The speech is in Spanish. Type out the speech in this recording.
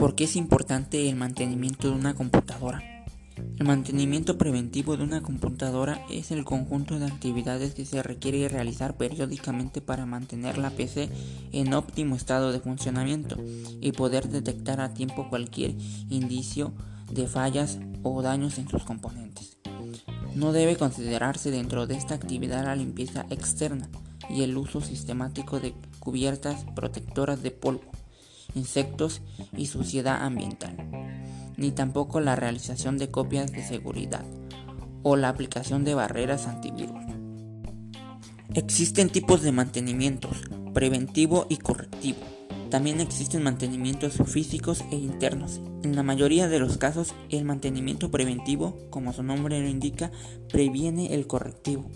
¿Por qué es importante el mantenimiento de una computadora? El mantenimiento preventivo de una computadora es el conjunto de actividades que se requiere realizar periódicamente para mantener la PC en óptimo estado de funcionamiento y poder detectar a tiempo cualquier indicio de fallas o daños en sus componentes. No debe considerarse dentro de esta actividad la limpieza externa y el uso sistemático de cubiertas protectoras de polvo, insectos y suciedad ambiental ni tampoco la realización de copias de seguridad o la aplicación de barreras antivirus. Existen tipos de mantenimientos, preventivo y correctivo. También existen mantenimientos físicos e internos. En la mayoría de los casos, el mantenimiento preventivo, como su nombre lo indica, previene el correctivo.